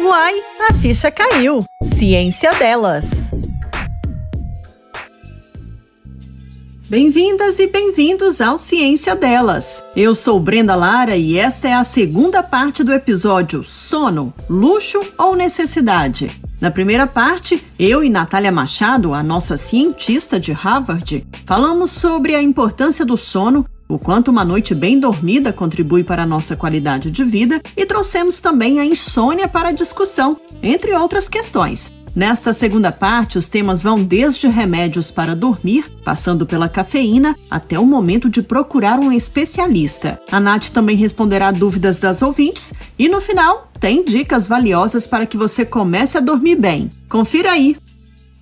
Uai, a ficha caiu. Ciência delas. Bem-vindas e bem-vindos ao Ciência Delas. Eu sou Brenda Lara e esta é a segunda parte do episódio Sono, Luxo ou Necessidade. Na primeira parte, eu e Natália Machado, a nossa cientista de Harvard, falamos sobre a importância do sono o quanto uma noite bem dormida contribui para a nossa qualidade de vida e trouxemos também a insônia para a discussão, entre outras questões. Nesta segunda parte, os temas vão desde remédios para dormir, passando pela cafeína, até o momento de procurar um especialista. A Nath também responderá dúvidas das ouvintes e, no final, tem dicas valiosas para que você comece a dormir bem. Confira aí!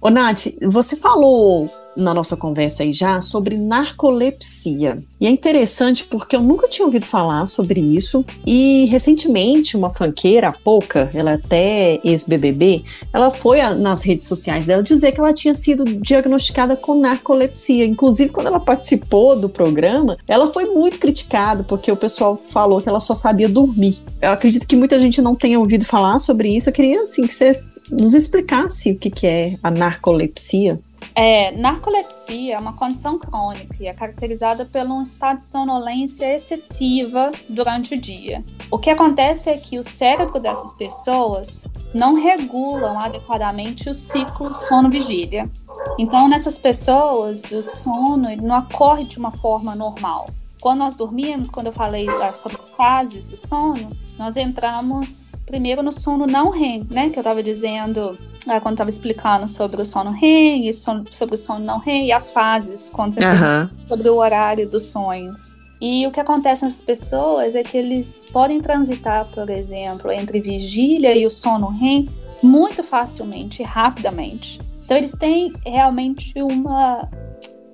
Ô, Nath, você falou na nossa conversa aí já sobre narcolepsia. E é interessante porque eu nunca tinha ouvido falar sobre isso. E recentemente, uma fanqueira, a Pouca, ela é até ex-BBB, ela foi a, nas redes sociais dela dizer que ela tinha sido diagnosticada com narcolepsia. Inclusive, quando ela participou do programa, ela foi muito criticada porque o pessoal falou que ela só sabia dormir. Eu acredito que muita gente não tenha ouvido falar sobre isso. Eu queria, assim, que você nos explicasse o que, que é a narcolepsia. É, narcolepsia é uma condição crônica e é caracterizada por um estado de sonolência excessiva durante o dia. O que acontece é que o cérebro dessas pessoas não regulam adequadamente o ciclo sono-vigília. Então, nessas pessoas, o sono não ocorre de uma forma normal. Quando nós dormimos, quando eu falei sobre fases do sono, nós entramos primeiro no sono não REM, né? Que eu estava dizendo ah, quando estava explicando sobre o sono REM e sobre o sono não REM e as fases, quando você uhum. sobre o horário dos sonhos. E o que acontece nessas pessoas é que eles podem transitar, por exemplo, entre vigília e o sono REM muito facilmente, rapidamente. Então eles têm realmente uma,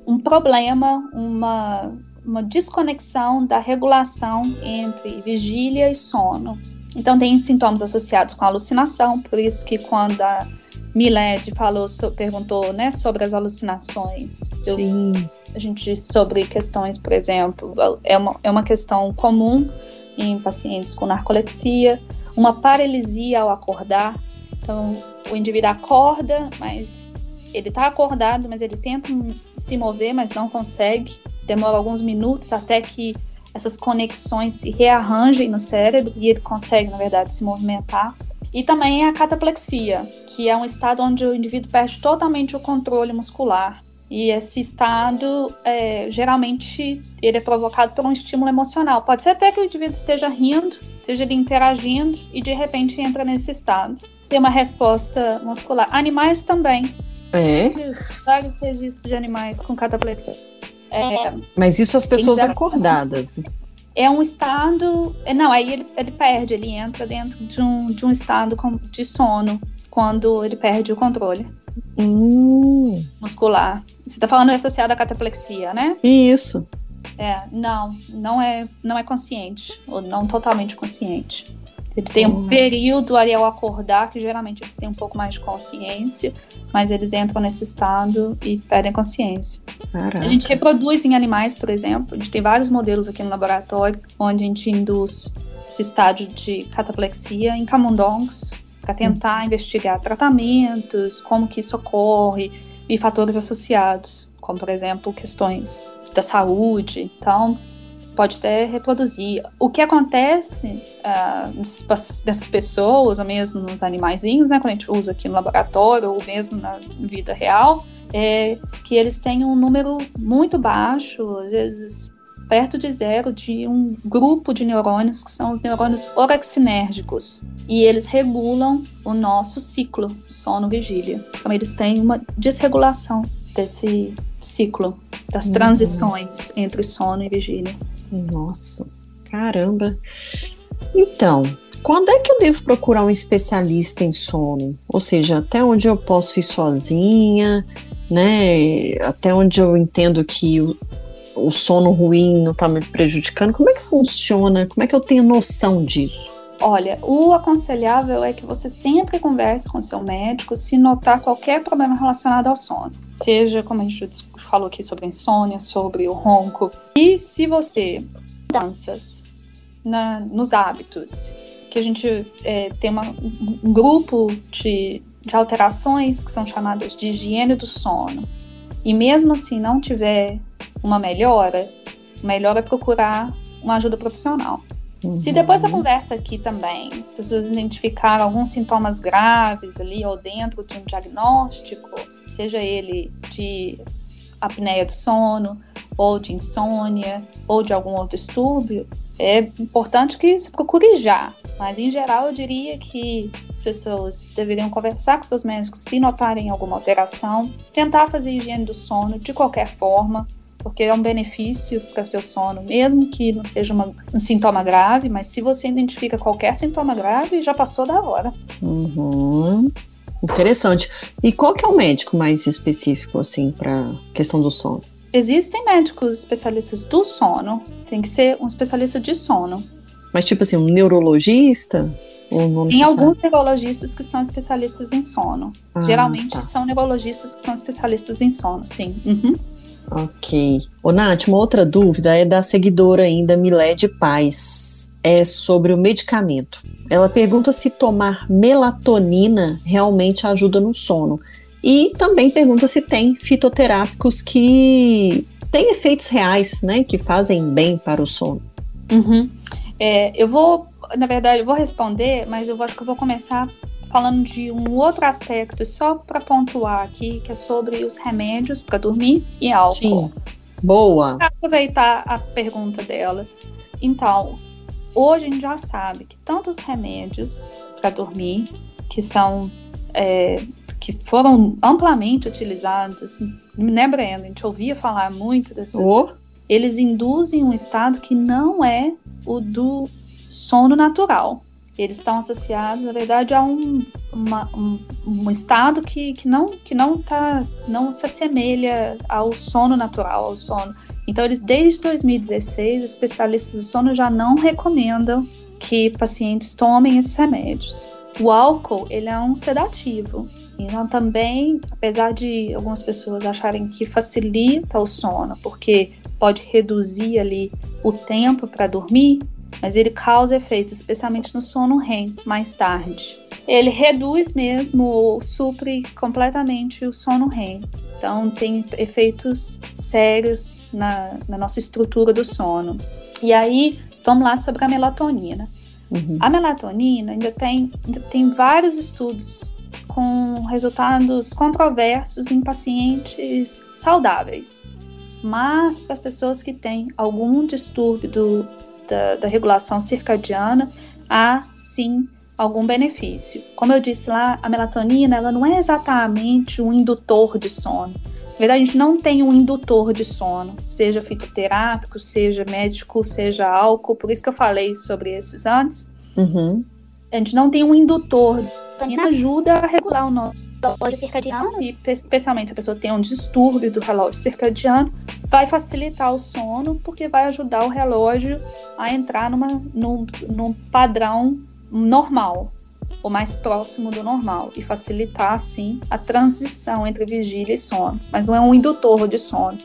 um problema, uma uma desconexão da regulação entre vigília e sono. Então tem sintomas associados com alucinação, por isso que quando a Miled falou, perguntou, né, sobre as alucinações. Eu, Sim. a gente sobre questões, por exemplo, é uma, é uma questão comum em pacientes com narcolepsia, uma paralisia ao acordar. Então, o indivíduo acorda, mas ele está acordado, mas ele tenta se mover, mas não consegue. Demora alguns minutos até que essas conexões se rearranjem no cérebro e ele consegue, na verdade, se movimentar. E também a cataplexia, que é um estado onde o indivíduo perde totalmente o controle muscular. E esse estado, é, geralmente, ele é provocado por um estímulo emocional. Pode ser até que o indivíduo esteja rindo, esteja ali interagindo e de repente entra nesse estado. Tem uma resposta muscular. Animais também. É? Vários registros de animais com cataplexia. É, Mas isso as pessoas acordadas. É um estado. É, não, aí ele, ele perde, ele entra dentro de um, de um estado de sono quando ele perde o controle. Hum. Muscular. Você está falando associado à cataplexia, né? Isso. É, não, não é, não é consciente, ou não totalmente consciente. Ele tem um período ali ao acordar, que geralmente eles têm um pouco mais de consciência, mas eles entram nesse estado e perdem consciência. Caraca. A gente reproduz em animais, por exemplo, a gente tem vários modelos aqui no laboratório, onde a gente induz esse estágio de cataplexia em camundongos, para tentar hum. investigar tratamentos, como que isso ocorre e fatores associados, como por exemplo questões da saúde. Então, pode até reproduzir. O que acontece uh, nessas pessoas, ou mesmo nos animaizinhos, né, quando a gente usa aqui no laboratório, ou mesmo na vida real, é que eles têm um número muito baixo, às vezes perto de zero, de um grupo de neurônios que são os neurônios orexinérgicos. E eles regulam o nosso ciclo sono-vigília. Então, eles têm uma desregulação desse ciclo, das uhum. transições entre sono e vigília. Nossa, caramba. Então, quando é que eu devo procurar um especialista em sono? Ou seja, até onde eu posso ir sozinha, né? Até onde eu entendo que o, o sono ruim não está me prejudicando. Como é que funciona? Como é que eu tenho noção disso? Olha, o aconselhável é que você sempre converse com seu médico se notar qualquer problema relacionado ao sono. Seja, como a gente falou aqui sobre insônia, sobre o ronco. E se você mudanças na, nos hábitos que a gente é, tem uma, um grupo de, de alterações que são chamadas de higiene do sono, e mesmo assim não tiver uma melhora, melhor é procurar uma ajuda profissional. Uhum. Se depois da conversa aqui também as pessoas identificaram alguns sintomas graves ali ou dentro de um diagnóstico, seja ele de apneia do sono, ou de insônia, ou de algum outro distúrbio, é importante que se procure já. Mas, em geral, eu diria que as pessoas deveriam conversar com seus médicos se notarem alguma alteração, tentar fazer higiene do sono de qualquer forma, porque é um benefício para o seu sono, mesmo que não seja uma, um sintoma grave, mas se você identifica qualquer sintoma grave, já passou da hora. Uhum. Interessante. E qual que é o médico mais específico, assim, para questão do sono? Existem médicos especialistas do sono, tem que ser um especialista de sono. Mas, tipo assim, um neurologista? Tem alguns neurologistas que são especialistas em sono. Ah, Geralmente tá. são neurologistas que são especialistas em sono, sim. Uhum. Ok. Ô, Nath, uma outra dúvida é da seguidora ainda, Milé de Paz. É sobre o medicamento. Ela pergunta se tomar melatonina realmente ajuda no sono. E também pergunta se tem fitoterápicos que têm efeitos reais, né? Que fazem bem para o sono. Uhum. É, eu vou, na verdade, eu vou responder, mas eu acho que eu vou começar falando de um outro aspecto, só para pontuar aqui, que é sobre os remédios para dormir e álcool. Sim. Boa. Pra aproveitar a pergunta dela. Então, hoje a gente já sabe que tantos remédios para dormir, que são é, que foram amplamente utilizados, né, Brenda? A gente ouvia falar muito desses. Oh. Eles induzem um estado que não é o do sono natural. Eles estão associados, na verdade, a um, uma, um, um, estado que, que, não, que não, tá, não se assemelha ao sono natural, ao sono. Então, eles, desde 2016, especialistas do sono já não recomendam que pacientes tomem esses remédios. O álcool, ele é um sedativo. Então, também, apesar de algumas pessoas acharem que facilita o sono, porque pode reduzir ali o tempo para dormir, mas ele causa efeitos, especialmente no sono REM, mais tarde. Ele reduz mesmo ou supre completamente o sono REM. Então, tem efeitos sérios na, na nossa estrutura do sono. E aí, vamos lá sobre a melatonina. Uhum. A melatonina ainda tem, ainda tem vários estudos com resultados controversos em pacientes saudáveis. Mas para as pessoas que têm algum distúrbio do, da, da regulação circadiana, há sim algum benefício. Como eu disse lá, a melatonina ela não é exatamente um indutor de sono. Na verdade, a gente não tem um indutor de sono, seja fitoterápico, seja médico, seja álcool, por isso que eu falei sobre esses antes. Uhum. A gente não tem um indutor. A ajuda a regular o nosso relógio circadiano e especialmente se a pessoa tem um distúrbio do relógio circadiano, vai facilitar o sono porque vai ajudar o relógio a entrar numa, num, num padrão normal, ou mais próximo do normal, e facilitar, assim, a transição entre vigília e sono. Mas não é um indutor de sono.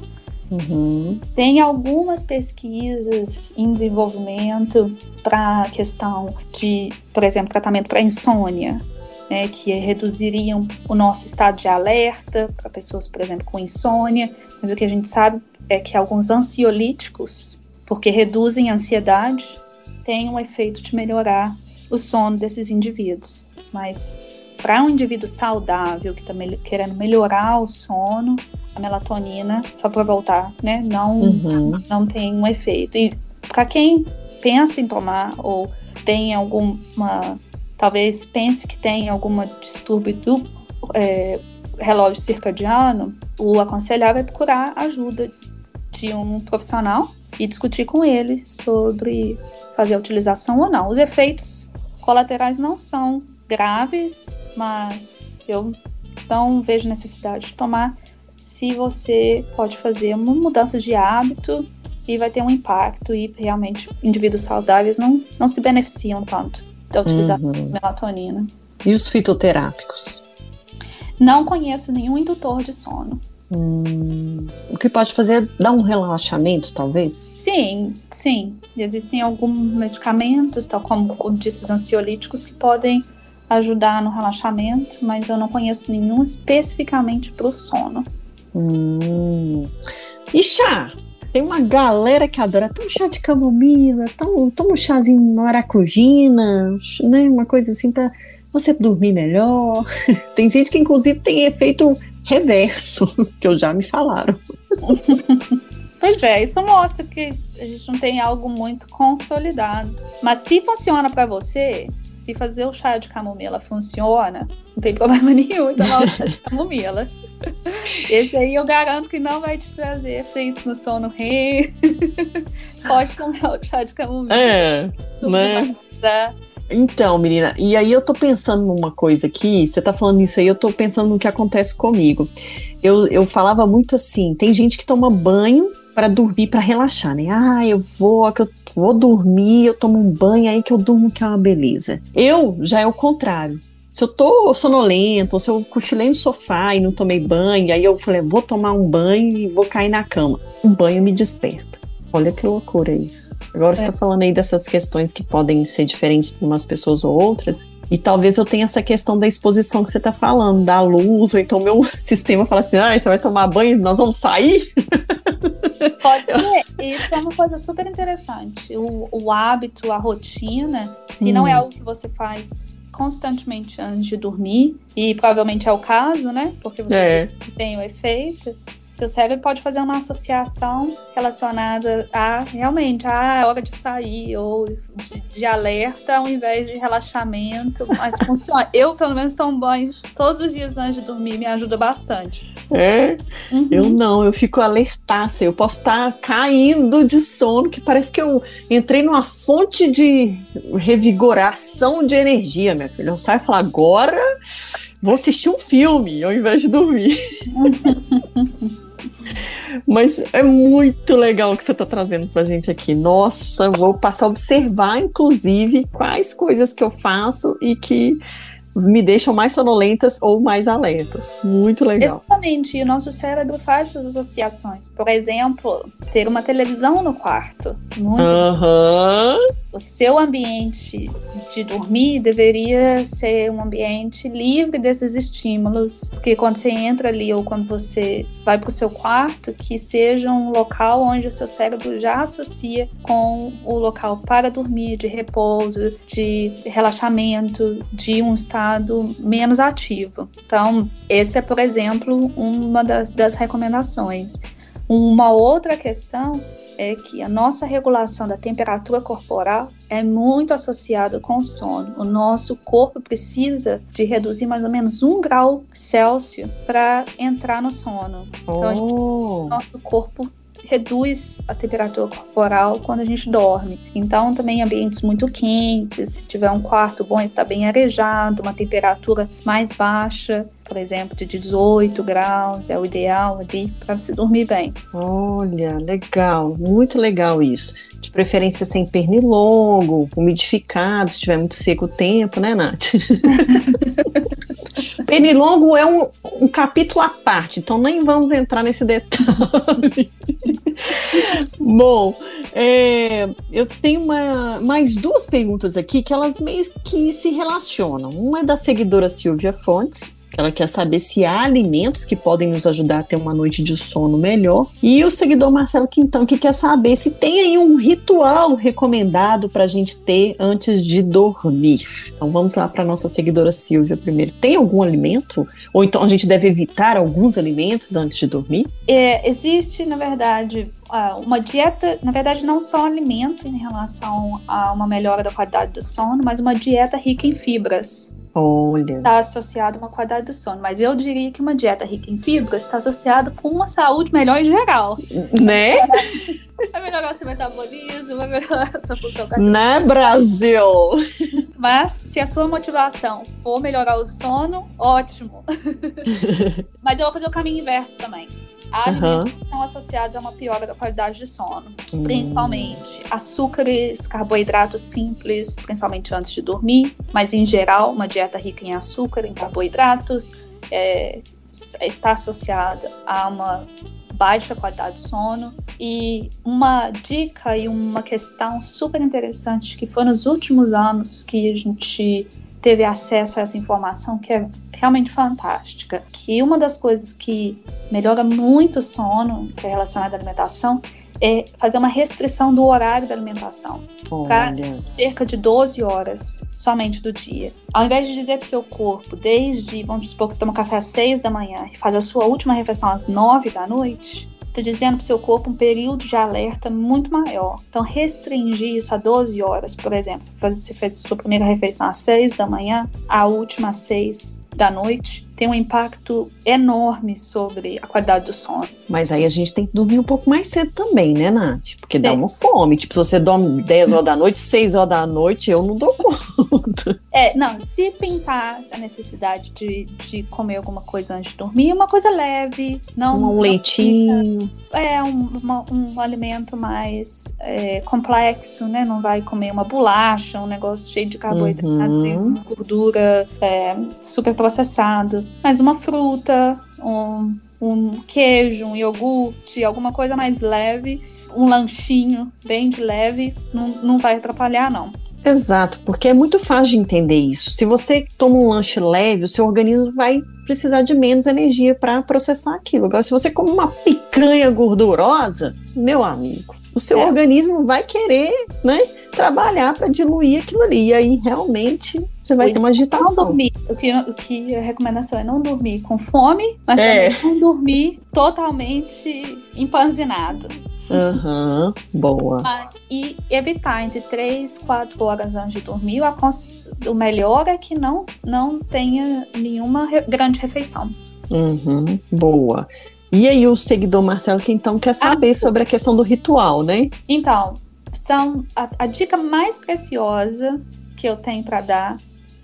Uhum. Tem algumas pesquisas em desenvolvimento para a questão de, por exemplo, tratamento para insônia, né, que reduziriam o nosso estado de alerta para pessoas, por exemplo, com insônia. Mas o que a gente sabe é que alguns ansiolíticos, porque reduzem a ansiedade, têm um efeito de melhorar o sono desses indivíduos. Mas para um indivíduo saudável que está me querendo melhorar o sono, a melatonina, só para voltar, né, não, uhum. não tem um efeito. E para quem pensa em tomar ou tem alguma, talvez pense que tem algum distúrbio do é, relógio circadiano, o aconselhável é procurar ajuda de um profissional e discutir com ele sobre fazer a utilização ou não. Os efeitos colaterais não são graves, mas eu não vejo necessidade de tomar se você pode fazer uma mudança de hábito e vai ter um impacto e realmente indivíduos saudáveis não, não se beneficiam tanto da utilização uhum. de melatonina. E os fitoterápicos? Não conheço nenhum indutor de sono. Hum, o que pode fazer é dar um relaxamento, talvez? Sim, sim. Existem alguns medicamentos, tal como, os ansiolíticos, que podem ajudar no relaxamento, mas eu não conheço nenhum especificamente para o sono. Hum. E chá? Tem uma galera que adora. Toma um chá de camomila, toma, toma um chazinho maracujina, né? Uma coisa assim para você dormir melhor. Tem gente que, inclusive, tem efeito reverso, que eu já me falaram. Pois é, isso mostra que a gente não tem algo muito consolidado. Mas se funciona para você, se fazer o chá de camomila funciona, não tem problema nenhum tomar o chá de camomila. Esse aí eu garanto que não vai te trazer efeitos no sono REM. Pode tomar o chá de camomila. É, né? Então, menina, e aí eu tô pensando numa coisa aqui, você tá falando isso aí, eu tô pensando no que acontece comigo. Eu, eu falava muito assim, tem gente que toma banho para dormir, para relaxar, né? Ah, eu vou, que eu vou dormir, eu tomo um banho aí que eu durmo que é uma beleza. Eu já é o contrário. Se eu tô sonolento, ou se eu cochilei no sofá e não tomei banho, aí eu falei, vou tomar um banho e vou cair na cama. Um banho me desperta. Olha que loucura isso. Agora é. você tá falando aí dessas questões que podem ser diferentes para umas pessoas ou outras. E talvez eu tenha essa questão da exposição que você está falando, da luz, ou então meu sistema fala assim: ah, você vai tomar banho, nós vamos sair? Pode ser. Isso é uma coisa super interessante. O, o hábito, a rotina, se hum. não é algo que você faz constantemente antes de dormir, e provavelmente é o caso, né? Porque você é. tem o efeito. Seu cérebro pode fazer uma associação relacionada a realmente a hora de sair ou de, de alerta ao invés de relaxamento, mas funciona. Eu, pelo menos, tomo banho todos os dias antes de dormir, me ajuda bastante. É? Uhum. Eu não, eu fico alertaça. Eu posso estar caindo de sono, que parece que eu entrei numa fonte de revigoração de energia, minha filha. Eu saio e falo, agora vou assistir um filme ao invés de dormir. Mas é muito legal o que você está trazendo para a gente aqui. Nossa, vou passar a observar, inclusive, quais coisas que eu faço e que me deixam mais sonolentas ou mais alertas. Muito legal. Exatamente. E o nosso cérebro faz essas associações. Por exemplo, ter uma televisão no quarto. Muito. Uhum. O seu ambiente de dormir deveria ser um ambiente livre desses estímulos. Porque quando você entra ali ou quando você vai para o seu quarto, que seja um local onde o seu cérebro já associa com o local para dormir, de repouso, de relaxamento, de um estado menos ativo. Então, esse é, por exemplo, uma das, das recomendações. Uma outra questão é que a nossa regulação da temperatura corporal é muito associada com o sono. O nosso corpo precisa de reduzir mais ou menos um grau Celsius para entrar no sono. Então, gente, o nosso corpo reduz a temperatura corporal quando a gente dorme. Então, também ambientes muito quentes, se tiver um quarto bom, ele está bem arejado, uma temperatura mais baixa, por exemplo, de 18 graus, é o ideal ali para se dormir bem. Olha, legal, muito legal isso. De preferência sem pernilongo, umidificado, se tiver muito seco o tempo, né, Nath? Pernilongo é um, um capítulo à parte, então nem vamos entrar nesse detalhe. Bom, é, eu tenho uma, mais duas perguntas aqui que elas meio que se relacionam. Uma é da seguidora Silvia Fontes, ela quer saber se há alimentos que podem nos ajudar a ter uma noite de sono melhor. E o seguidor Marcelo Quintão que quer saber se tem aí um ritual recomendado para a gente ter antes de dormir. Então vamos lá para nossa seguidora Silvia primeiro. Tem algum alimento? Ou então a gente deve evitar alguns alimentos antes de dormir? É, existe, na verdade, uma dieta, na verdade, não só alimento em relação a uma melhora da qualidade do sono, mas uma dieta rica em fibras. Olha. Está associado a uma qualidade do sono. Mas eu diria que uma dieta rica em fibras está associada com uma saúde melhor em geral. Né? Vai melhorar seu metabolismo, vai melhorar a sua função cardíaca. Né, Brasil? Mas se a sua motivação for melhorar o sono, ótimo. Mas eu vou fazer o caminho inverso também. Há alimentos uhum. que estão associados a uma piora da qualidade de sono, principalmente açúcares, carboidratos simples, principalmente antes de dormir, mas em geral, uma dieta rica em açúcar, em carboidratos, é, está associada a uma baixa qualidade de sono. E uma dica e uma questão super interessante que foi nos últimos anos que a gente teve acesso a essa informação que é realmente fantástica. Que uma das coisas que melhora muito o sono, que é relacionada à alimentação, é fazer uma restrição do horário da alimentação para cerca de 12 horas somente do dia. Ao invés de dizer para o seu corpo, desde, vamos supor que você toma café às 6 da manhã e faz a sua última refeição às 9 da noite, você está dizendo para o seu corpo um período de alerta muito maior. Então, restringir isso a 12 horas, por exemplo, você fez a sua primeira refeição às 6 da manhã, a última às 6 da noite, tem um impacto enorme sobre a qualidade do sono. Mas aí a gente tem que dormir um pouco mais cedo também, né, Nath? Porque dá uma fome. Tipo, se você dorme 10 horas da noite, 6 horas da noite, eu não dou conta. É, não, se pintar a necessidade de, de comer alguma coisa antes de dormir, uma coisa leve, não. Um leitinho. Fica, é, um, uma, um alimento mais é, complexo, né? Não vai comer uma bolacha, um negócio cheio de carboidrato, uhum. gordura é, super processado mas uma fruta, um, um queijo, um iogurte, alguma coisa mais leve, um lanchinho bem de leve, não, não vai atrapalhar, não. Exato, porque é muito fácil de entender isso. Se você toma um lanche leve, o seu organismo vai precisar de menos energia para processar aquilo. Agora, se você come uma picanha gordurosa, meu amigo, o seu é. organismo vai querer, né, trabalhar para diluir aquilo ali. E aí realmente você vai ter uma agitação. Não dormir. O que, o que a recomendação é não dormir com fome, mas é. também não dormir totalmente empanzinado. Aham, uhum, boa. Mas, e evitar entre 3, 4 horas antes de dormir. O, o melhor é que não, não tenha nenhuma re grande refeição. Uhum, boa. E aí o seguidor Marcelo que então quer saber ah, sobre a questão do ritual, né? Então, são a, a dica mais preciosa que eu tenho para dar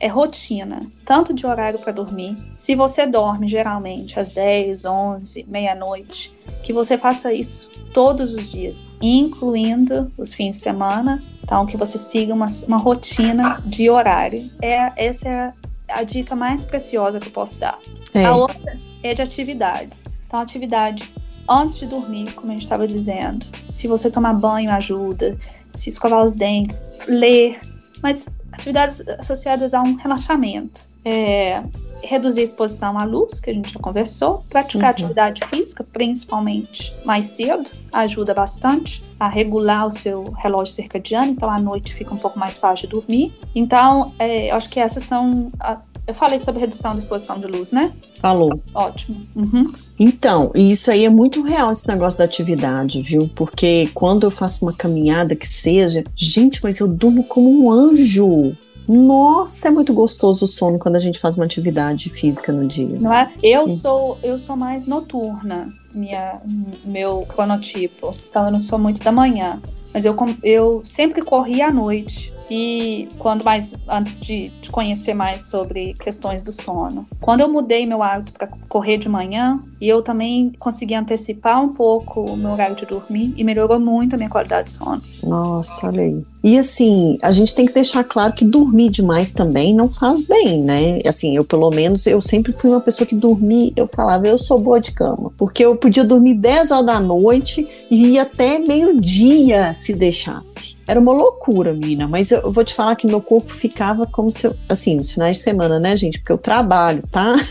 é rotina, tanto de horário para dormir. Se você dorme geralmente às 10, 11, meia-noite, que você faça isso todos os dias, incluindo os fins de semana. Então, que você siga uma, uma rotina de horário. É, essa é a, a dica mais preciosa que eu posso dar. É. A outra é de atividades. Então, atividade antes de dormir, como a gente estava dizendo. Se você tomar banho, ajuda. Se escovar os dentes, ler. Mas atividades associadas a um relaxamento. É, reduzir a exposição à luz, que a gente já conversou, praticar uhum. atividade física, principalmente mais cedo, ajuda bastante a regular o seu relógio circadiano, então à noite fica um pouco mais fácil de dormir. Então, é, eu acho que essas são a, eu falei sobre redução da exposição de luz, né? Falou. Ótimo. Uhum. Então, isso aí é muito real, esse negócio da atividade, viu? Porque quando eu faço uma caminhada que seja, gente, mas eu durmo como um anjo. Nossa, é muito gostoso o sono quando a gente faz uma atividade física no dia. Não é? Eu sou eu sou mais noturna, minha meu cronotipo. Então eu não sou muito da manhã, mas eu eu sempre corri à noite. E quando mais, antes de, de conhecer mais sobre questões do sono, quando eu mudei meu hábito para correr de manhã, e eu também consegui antecipar um pouco o meu horário de dormir e melhorou muito a minha qualidade de sono. Nossa, olha aí. E assim, a gente tem que deixar claro que dormir demais também não faz bem, né? Assim, eu pelo menos, eu sempre fui uma pessoa que dormia, eu falava, eu sou boa de cama. Porque eu podia dormir 10 horas da noite e ia até meio-dia se deixasse. Era uma loucura, mina, mas eu vou te falar que meu corpo ficava como se eu, assim, nos finais de semana, né, gente? Porque eu trabalho, tá?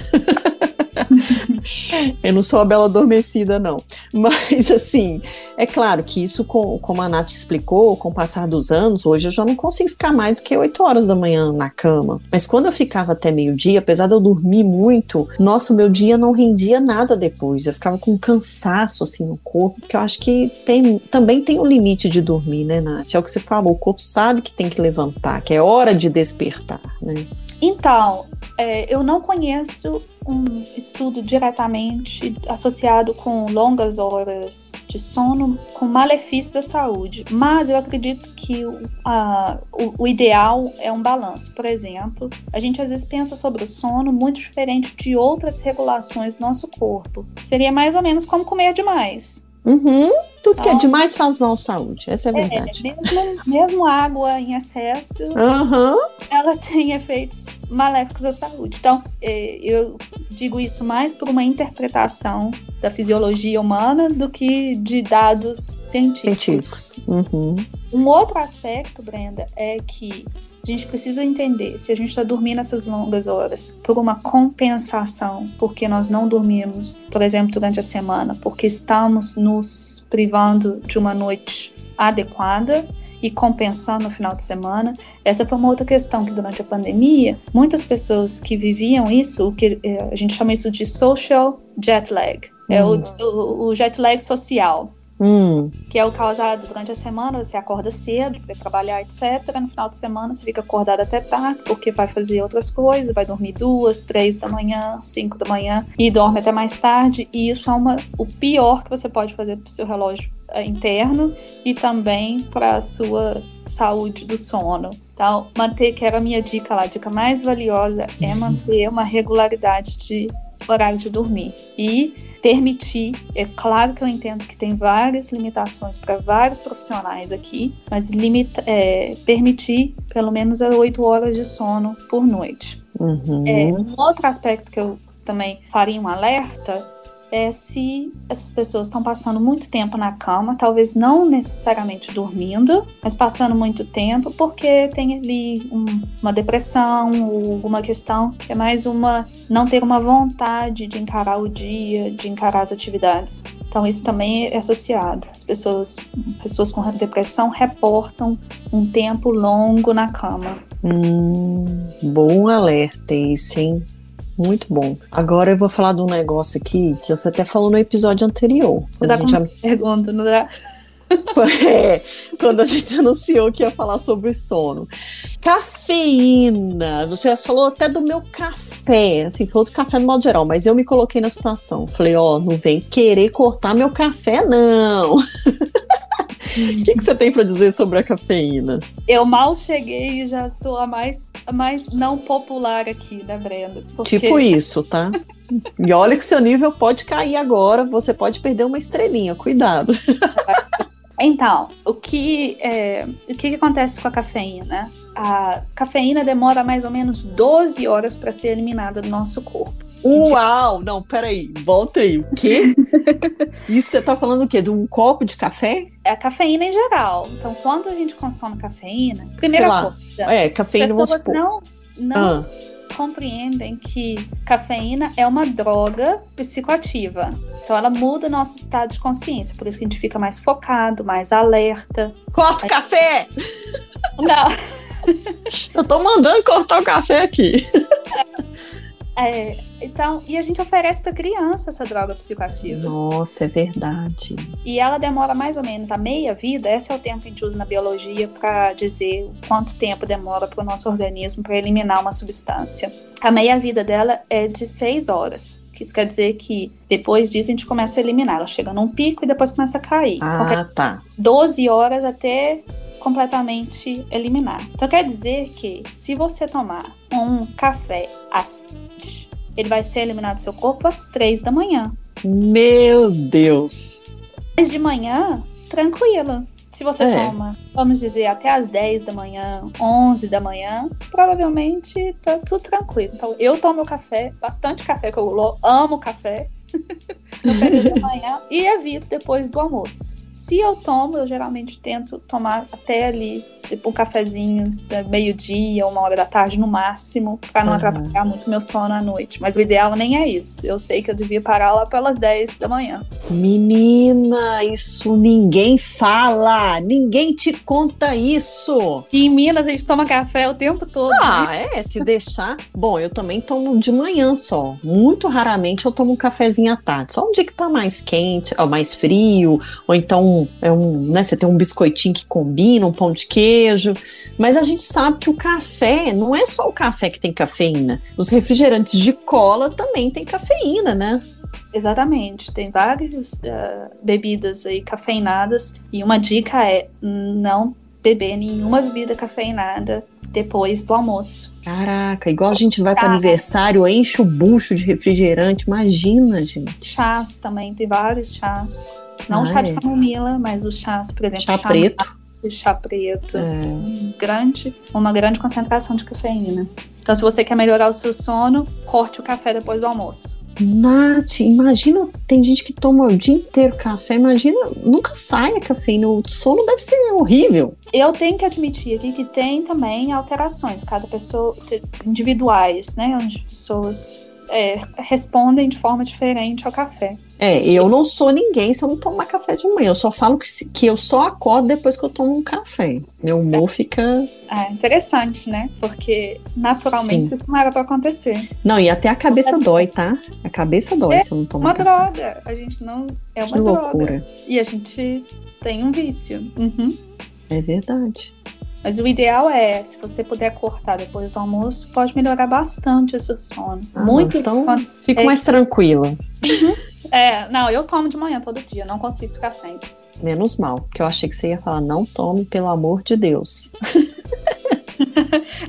eu não sou a bela adormecida, não. Mas, assim, é claro que isso, com, como a Nath explicou, com o passar dos anos, hoje eu já não consigo ficar mais do que 8 horas da manhã na cama. Mas quando eu ficava até meio-dia, apesar de eu dormir muito, nossa, meu dia não rendia nada depois. Eu ficava com cansaço, assim, no corpo, que eu acho que tem, também tem um limite de dormir, né, Nath? É o que você falou, o corpo sabe que tem que levantar, que é hora de despertar, né? Então, é, eu não conheço um estudo diretamente associado com longas horas de sono com malefícios à saúde, mas eu acredito que a, o, o ideal é um balanço. Por exemplo, a gente às vezes pensa sobre o sono muito diferente de outras regulações do nosso corpo. Seria mais ou menos como comer demais. Uhum. Tudo que é demais faz mal à saúde, essa é a verdade. É, mesmo, mesmo água em excesso, uhum. ela tem efeitos maléficos à saúde. Então, é, eu digo isso mais por uma interpretação da fisiologia humana do que de dados científicos. Científicos. Uhum. Um outro aspecto, Brenda, é que a gente precisa entender se a gente está dormindo essas longas horas por uma compensação, porque nós não dormimos, por exemplo, durante a semana, porque estamos nos privando de uma noite adequada e compensando no final de semana. Essa foi uma outra questão que durante a pandemia, muitas pessoas que viviam isso, o que eh, a gente chama isso de social jet lag, é o, hum. o, o jet lag social. Hum. Que é o causado durante a semana, você acorda cedo para trabalhar, etc. No final de semana você fica acordado até tarde, porque vai fazer outras coisas, vai dormir duas, três da manhã, cinco da manhã e dorme até mais tarde. E isso é uma, o pior que você pode fazer para o seu relógio é, interno e também para a sua saúde do sono. Então, manter, que era a minha dica lá, a dica mais valiosa é manter uma regularidade de horário de dormir. E permitir, é claro que eu entendo que tem várias limitações para vários profissionais aqui, mas limita, é, permitir pelo menos oito horas de sono por noite. Uhum. É, um outro aspecto que eu também faria um alerta é se essas pessoas estão passando muito tempo na cama, talvez não necessariamente dormindo, mas passando muito tempo porque tem ali um, uma depressão ou alguma questão que é mais uma não ter uma vontade de encarar o dia, de encarar as atividades. Então isso também é associado. As pessoas, pessoas com depressão reportam um tempo longo na cama. Hum, bom alerta esse, hein? Muito bom. Agora eu vou falar de um negócio aqui que você até falou no episódio anterior. Quando a gente já... pergunta, não dá? é, quando a gente anunciou que ia falar sobre sono. Cafeína. Você falou até do meu café, assim, falou do café no modo geral, mas eu me coloquei na situação. Falei, ó, oh, não vem querer cortar meu café, não. O que, que você tem para dizer sobre a cafeína? Eu mal cheguei e já tô a mais, a mais não popular aqui, né, Brenda? Porque... Tipo isso, tá? E olha que seu nível pode cair agora, você pode perder uma estrelinha, cuidado. Então, o que, é, o que, que acontece com a cafeína? A cafeína demora mais ou menos 12 horas para ser eliminada do nosso corpo. Uau! Não, peraí, volta aí. O quê? Isso você tá falando o quê? De um copo de café? É cafeína em geral. Então, quando a gente consome cafeína, primeira coisa. É, cafeína, as pessoas não, não ah. compreendem que cafeína é uma droga psicoativa. Então, ela muda o nosso estado de consciência. Por isso que a gente fica mais focado, mais alerta. Corta o café! Não. Eu tô mandando cortar o café aqui. É, então, e a gente oferece para criança essa droga psicoativa. Nossa, é verdade. E ela demora mais ou menos a meia vida, esse é o tempo que a gente usa na biologia para dizer quanto tempo demora para o nosso organismo para eliminar uma substância. A meia vida dela é de seis horas. Que isso quer dizer que depois disso a gente começa a eliminar. Ela chega num pico e depois começa a cair. Ah, Qualquer tá. 12 horas até completamente eliminar. Então quer dizer que se você tomar um café às ele vai ser eliminado do seu corpo às três da manhã. Meu Deus! Mas de manhã, tranquila. Se você é. toma, vamos dizer, até às 10 da manhã, 11 da manhã, provavelmente tá tudo tranquilo. Então, eu tomo café, bastante café, que eu amo café, no período da manhã, e evito depois do almoço. Se eu tomo, eu geralmente tento tomar até ali, tipo um cafezinho, né, meio-dia, uma hora da tarde no máximo, para não uhum. atrapalhar muito meu sono à noite. Mas o ideal nem é isso. Eu sei que eu devia parar lá pelas 10 da manhã. Menina, isso ninguém fala! Ninguém te conta isso! E em Minas a gente toma café o tempo todo. Ah, né? é, se deixar. Bom, eu também tomo de manhã só. Muito raramente eu tomo um cafezinho à tarde. Só um dia que tá mais quente, ó, mais frio, ou então um, é um, né, você tem um biscoitinho que combina, um pão de queijo. Mas a gente sabe que o café não é só o café que tem cafeína. Os refrigerantes de cola também têm cafeína, né? Exatamente, tem várias uh, bebidas aí cafeinadas e uma dica é não beber nenhuma bebida cafeinada depois do almoço. Caraca, igual a gente vai para aniversário, enche o bucho de refrigerante, imagina, gente. Chás também, tem vários chás Não Ah, o chá de é? camomila, mas os chás, por exemplo, Chá chá preto. mate, chá preto. É. Grande, uma grande concentração de cafeína. Então, se você quer melhorar o seu sono, corte o café depois do almoço. Nath, imagina, tem gente que toma o dia inteiro café, imagina, nunca sai a cafeína, o sono deve ser horrível. Eu tenho que admitir aqui que tem também alterações, cada pessoa, individuais, né? Onde pessoas é, respondem de forma diferente ao café. É, eu não sou ninguém se eu não tomar café de manhã, eu só falo que, se- que eu só acordo depois que eu tomo um café. Meu humor fica... É interessante, né? Porque naturalmente Sim. isso não era pra acontecer. Não, e até a cabeça dói, tá? A cabeça dói se eu não tomar Uma café. droga. A gente não. É Que uma droga. loucura. E a gente tem um vício. Uhum. É verdade. Mas o ideal é, se você puder cortar depois do almoço, pode melhorar bastante o seu sono. Ah, Muito. então- quando- Fico É mais tranquila. É, não, eu tomo de manhã todo dia, não consigo ficar sem. Menos mal, porque eu achei que você ia falar, não tome, pelo amor de Deus.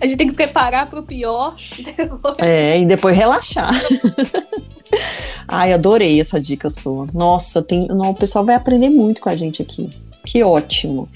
A gente tem que preparar pro pior e depois. É, e depois relaxar. Ai, adorei essa dica sua. Nossa, tem, não, o pessoal vai aprender muito com a gente aqui. Que ótimo.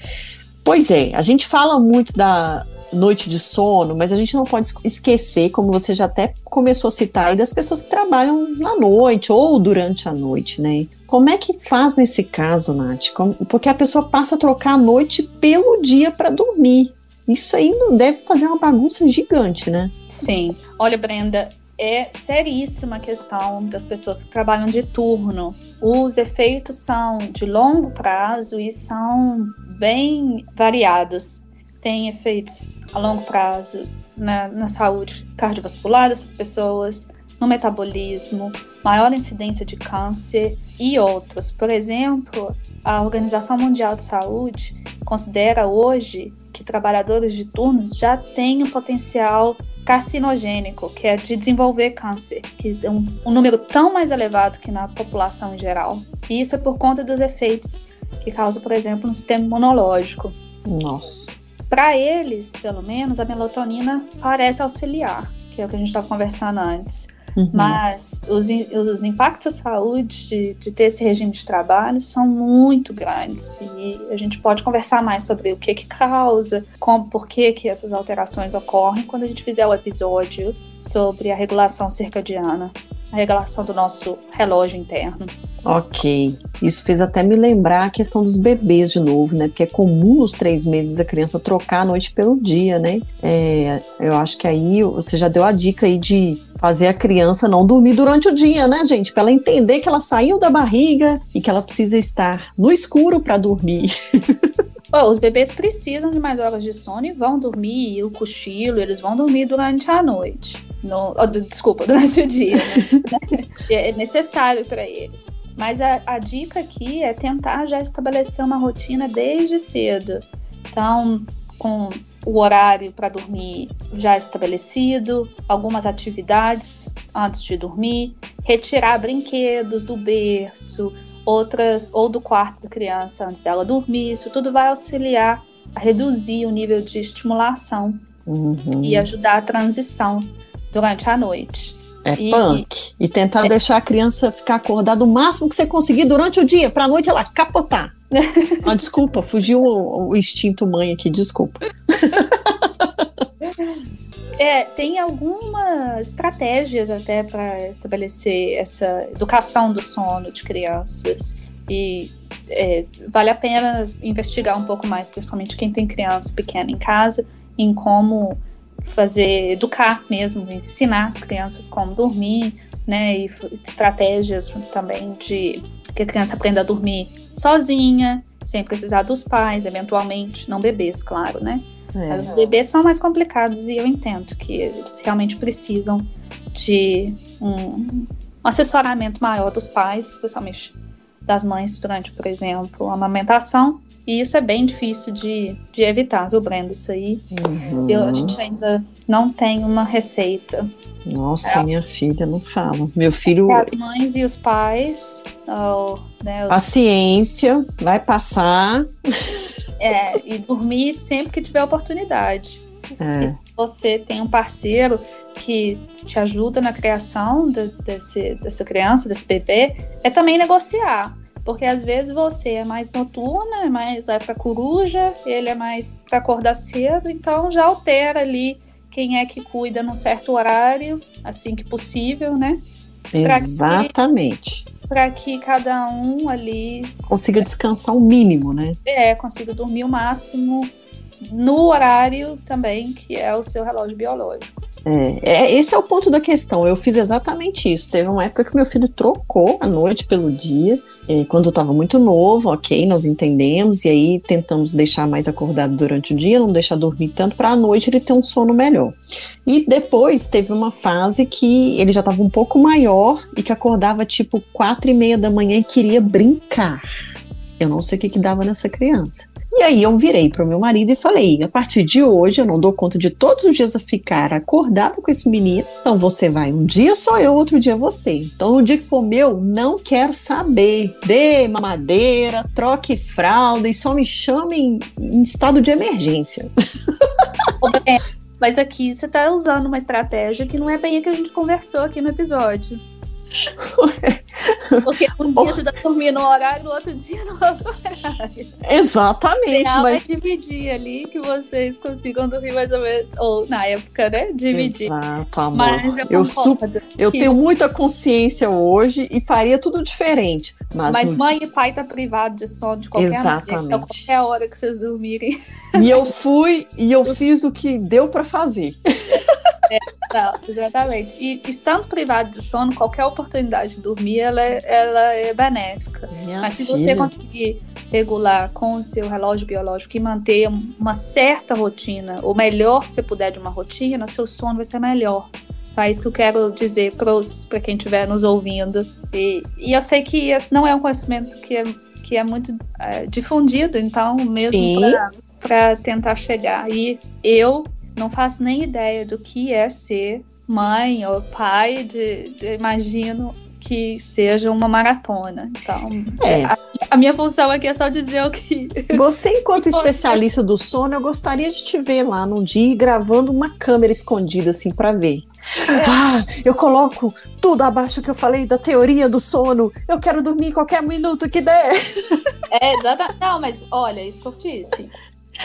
Pois é, a gente fala muito da noite de sono, mas a gente não pode esquecer, como você já até começou a citar, das pessoas que trabalham na noite ou durante a noite, né? Como é que faz nesse caso, Nath? Como- porque a pessoa passa a trocar a noite pelo dia para dormir. Isso aí não deve fazer uma bagunça gigante, né? Sim. Olha, Brenda, é seríssima a questão das pessoas que trabalham de turno. Os efeitos são de longo prazo e são bem variados. Tem efeitos a longo prazo na, na saúde cardiovascular dessas pessoas, no metabolismo, maior incidência de câncer e outros. Por exemplo, a Organização Mundial de Saúde considera hoje que trabalhadores de turnos já têm um potencial carcinogênico, que é de desenvolver câncer, que é um, um número tão mais elevado que na população em geral. E isso é por conta dos efeitos que causa, por exemplo, no sistema imunológico. Nossa. Para eles, pelo menos, a melatonina parece auxiliar, que é o que a gente estava conversando antes. Uhum. Mas os, os impactos à saúde de, de ter esse regime de trabalho são muito grandes e a gente pode conversar mais sobre o que que causa, como, por que que essas alterações ocorrem quando a gente fizer o episódio sobre a regulação circadiana, a regulação do nosso relógio interno. Ok. Isso fez até me lembrar a questão dos bebês de novo, né? Porque é comum nos três meses a criança trocar a noite pelo dia, né? É, eu acho que aí você já deu a dica aí de fazer a criança não dormir durante o dia, né, gente? Para ela entender que ela saiu da barriga e que ela precisa estar no escuro para dormir. Os bebês precisam de mais horas de sono e vão dormir, e o cochilo, eles vão dormir durante a noite. No, oh, desculpa, durante o dia. Né? é necessário para eles. Mas a, a dica aqui é tentar já estabelecer uma rotina desde cedo. Então, com o horário para dormir já estabelecido, algumas atividades antes de dormir, retirar brinquedos do berço, outras ou do quarto da criança antes dela dormir. Isso tudo vai auxiliar a reduzir o nível de estimulação Uhum. e ajudar a transição durante a noite. É e- punk. E tentar deixar a criança ficar acordada o máximo que você conseguir durante o dia, para a noite ela capotar. ah, desculpa, fugiu o, o instinto mãe aqui, desculpa. É, tem algumas estratégias até para estabelecer essa educação do sono de crianças. E é, vale a pena investigar um pouco mais, principalmente quem tem criança pequena em casa, em como fazer, educar mesmo, ensinar as crianças como dormir, né? E estratégias também de que a criança aprenda a dormir sozinha, sem precisar dos pais, eventualmente, não bebês, claro, né? É. Os bebês são mais complicados e eu entendo que eles realmente precisam de um, um assessoramento maior dos pais, especialmente das mães durante, por exemplo, a amamentação. E isso é bem difícil de, de evitar, viu, Brenda? Isso aí Uhum. eu, a gente ainda não tem uma receita. Nossa, minha filha, não fala. Meu filho, As mães e os pais, ou, né, os- a ciência vai passar. é, e dormir sempre que tiver oportunidade. É, se você tem um parceiro que te ajuda na criação de- desse, dessa criança, desse bebê, é também negociar. Porque às vezes você é mais noturna, é mais é para coruja, ele é mais para acordar cedo, então já altera ali quem é que cuida num certo horário, assim que possível, né? Exatamente. Para que, que cada um ali consiga descansar o mínimo, né? É, consiga dormir o máximo no horário também, que é o seu relógio biológico. É, é, esse é o ponto da questão. Eu fiz exatamente isso. Teve uma época que meu filho trocou a noite pelo dia, é, quando estava muito novo, ok, nós entendemos, e aí tentamos deixar mais acordado durante o dia, não deixar dormir tanto, para a noite ele ter um sono melhor. E depois teve uma fase que ele já estava um pouco maior e que acordava tipo quatro e meia da manhã e queria brincar. Eu não sei o que, que dava nessa criança. E aí eu virei para o meu marido e falei: a partir de hoje eu não dou conta de todos os dias a ficar acordado com esse menino. Então você vai, um dia sou eu, outro dia você. Então no dia que for meu, não quero saber. Dê mamadeira, troque fralda e só me chamem em estado de emergência. Mas aqui você está usando uma estratégia que não é bem a que a gente conversou aqui no episódio. Porque um dia você tá dormindo no horário, no outro dia no outro horário. Exatamente. mas... é dividir ali que vocês consigam dormir mais ou menos. Ou na época, né? Dividir. Exato, amor. Mas eu, eu, eu tenho muita consciência hoje e faria tudo diferente. Mas, mas mãe e pai tá privado de sono de qualquer Exatamente. Maneira, qualquer hora que vocês dormirem. E eu fui e eu fiz o que deu para fazer. É, não, exatamente. E estando privado de sono, qualquer oportunidade de dormir, ela é, ela é benéfica. Minha Mas se filha. você conseguir regular com o seu relógio biológico e manter uma certa rotina, o melhor que você puder de uma rotina, seu sono vai ser melhor. Então, é isso que eu quero dizer para quem estiver nos ouvindo. E, e eu sei que esse não é um conhecimento que é, que é muito é, difundido, então, mesmo para tentar chegar. E eu não faço nem ideia do que é ser mãe ou pai de, de imagino que seja uma maratona. Então, é. a, a, minha função aqui é só dizer o que. Você, enquanto especialista do sono, eu gostaria de te ver lá num dia gravando uma câmera escondida assim para ver. É. Ah, eu coloco tudo abaixo que eu falei da teoria do sono. Eu quero dormir qualquer minuto que der. É, exatamente. Não, mas olha, isso que eu disse.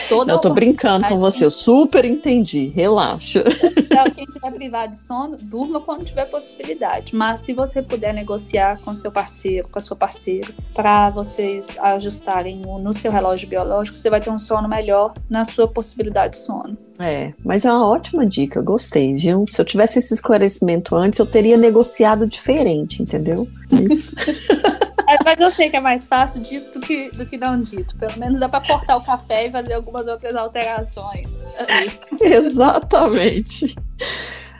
Toda eu tô brincando com você, eu super entendi, relaxa. Então, quem tiver privado de sono, durma quando tiver possibilidade. Mas se você puder negociar com seu parceiro, com a sua parceira, para vocês ajustarem no seu relógio biológico, você vai ter um sono melhor na sua possibilidade de sono. É, mas é uma ótima dica, eu gostei, viu? Se eu tivesse esse esclarecimento antes, eu teria negociado diferente, entendeu? Isso. Mas eu sei que é mais fácil dito do que, do que não dito. Pelo menos dá para cortar o café e fazer algumas outras alterações. Exatamente.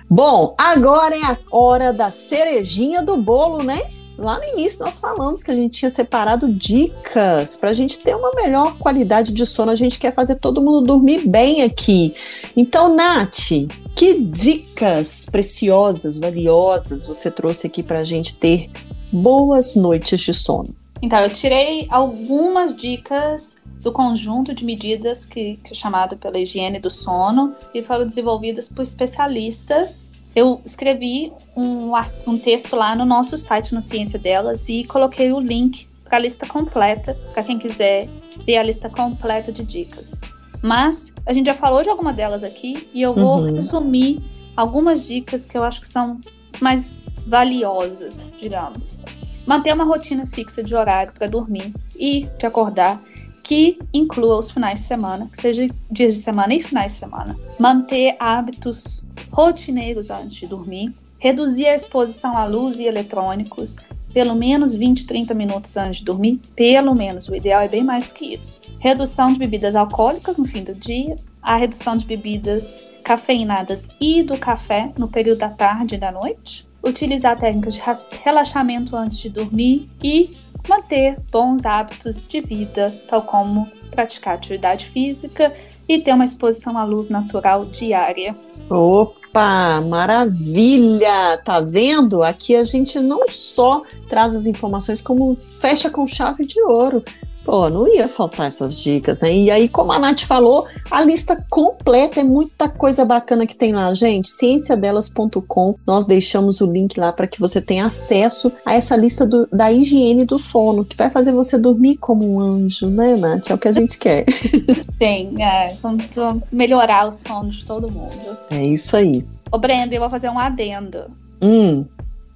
Bom, agora é a hora da cerejinha do bolo, né? Lá no início nós falamos que a gente tinha separado dicas para a gente ter uma melhor qualidade de sono. A gente quer fazer todo mundo dormir bem aqui. Então, Nath, que dicas preciosas, valiosas você trouxe aqui para a gente ter boas noites de sono? Então, eu tirei algumas dicas do conjunto de medidas que, que é chamado pela higiene do sono e foram desenvolvidas por especialistas. Eu escrevi um, um texto lá no nosso site, no Ciência Delas, e coloquei o link para a lista completa, para quem quiser ver a lista completa de dicas. Mas a gente já falou de alguma delas aqui e eu vou uhum. resumir algumas dicas que eu acho que são as mais valiosas, digamos. Manter uma rotina fixa de horário para dormir e de acordar, que inclua os finais de semana, que seja dias de semana e finais de semana. Manter hábitos rotineiros antes de dormir. Reduzir a exposição à luz e eletrônicos, pelo menos 20, 30 minutos antes de dormir, pelo menos, o ideal é bem mais do que isso. Redução de bebidas alcoólicas no fim do dia, a redução de bebidas cafeinadas e do café no período da tarde e da noite, utilizar técnicas de relaxamento antes de dormir e manter bons hábitos de vida, tal como praticar atividade física e ter uma exposição à luz natural diária. Opa, maravilha! Tá vendo? Aqui a gente não só traz as informações, como fecha com chave de ouro Pô, não ia faltar essas dicas, né? E aí, como a Nath falou, a lista completa é muita coisa bacana que tem lá, gente. Cienciadelas.com. Nós deixamos o link lá para que você tenha acesso a essa lista do, da higiene do sono, que vai fazer você dormir como um anjo, né, Nath? É o que a gente quer. Tem, é. Vamos melhorar o sono de todo mundo. É isso aí. Ô, Brenda, eu vou fazer um adendo. Hum.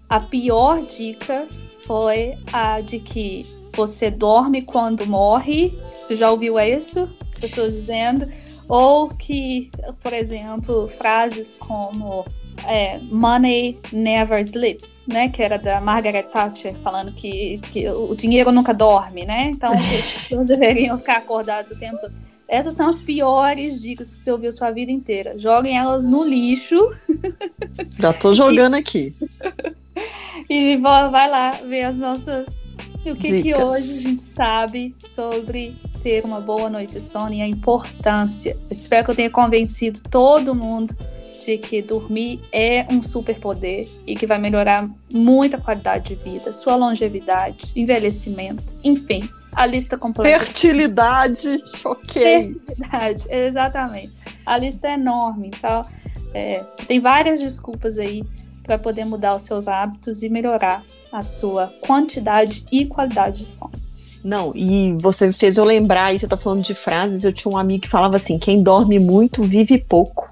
A pior dica foi a de que você dorme quando morre. Você já ouviu isso? As pessoas dizendo. Ou que, por exemplo, frases como é, Money Never Sleeps, né? Que era da Margaret Thatcher, falando que, que o dinheiro nunca dorme, né? Então, as pessoas deveriam ficar acordadas o tempo todo. Essas são as piores dicas que você ouviu sua vida inteira. Joguem elas no lixo. Já tô jogando aqui. e vai lá ver as nossas e o que, que, hoje a gente sabe sobre ter uma boa noite de sono e a importância? Eu espero que eu tenha convencido todo mundo de que dormir é um superpoder e que vai melhorar muito a qualidade de vida, sua longevidade, envelhecimento, enfim, a lista completa. Fertilidade, choquei. Fertilidade, exatamente. A lista é enorme, então é, tem várias desculpas aí para poder mudar os seus hábitos e melhorar a sua quantidade e qualidade de sono. Não, e você fez eu lembrar, e você tá falando de frases, eu tinha um amigo que falava assim, quem dorme muito vive pouco.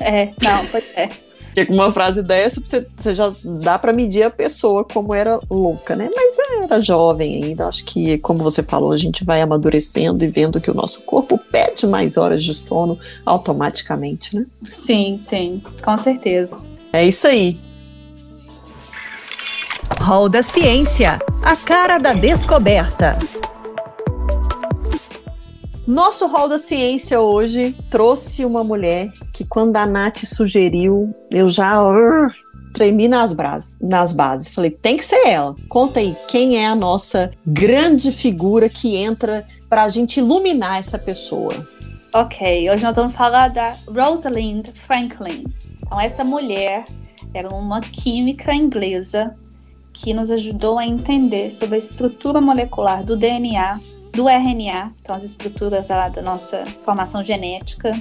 É, não, pode é. Porque com uma frase dessa, você, você já dá para medir a pessoa como era louca, né? Mas era jovem ainda. Acho que, como você falou, a gente vai amadurecendo e vendo que o nosso corpo pede mais horas de sono automaticamente, né? Sim, sim, com certeza. É isso aí. Hall da Ciência, a cara da descoberta. Nosso Hall da Ciência hoje trouxe uma mulher que, quando a Nath sugeriu, eu já uh, tremi nas, nas bases. Falei, tem que ser ela. Conta aí, quem é a nossa grande figura que entra para a gente iluminar essa pessoa? Ok, hoje nós vamos falar da Rosalind Franklin. Então, essa mulher era uma química inglesa que nos ajudou a entender sobre a estrutura molecular do DNA, do RNA, então as estruturas lá da nossa formação genética,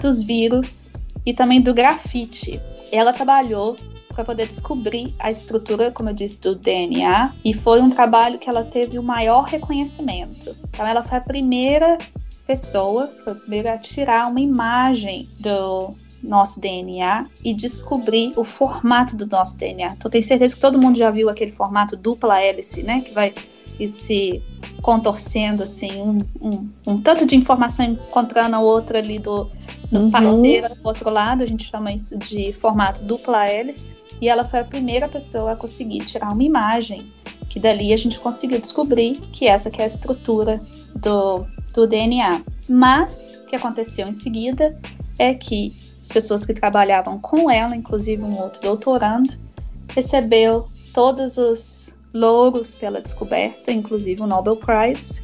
dos vírus e também do grafite. Ela trabalhou para poder descobrir a estrutura, como eu disse, do DNA, e foi um trabalho que ela teve o maior reconhecimento. Então, ela foi a primeira pessoa, foi a primeira a tirar uma imagem do nosso DNA e descobrir o formato do nosso DNA. Então, tenho certeza que todo mundo já viu aquele formato dupla hélice, né? Que vai se contorcendo, assim, um, um, um tanto de informação encontrando a outra ali do, do uhum. parceiro do outro lado. A gente chama isso de formato dupla hélice. E ela foi a primeira pessoa a conseguir tirar uma imagem, que dali a gente conseguiu descobrir que essa que é a estrutura do, do DNA. Mas o que aconteceu em seguida é que as pessoas que trabalhavam com ela, inclusive um outro doutorando, recebeu todos os louros pela descoberta, inclusive o Nobel Prize,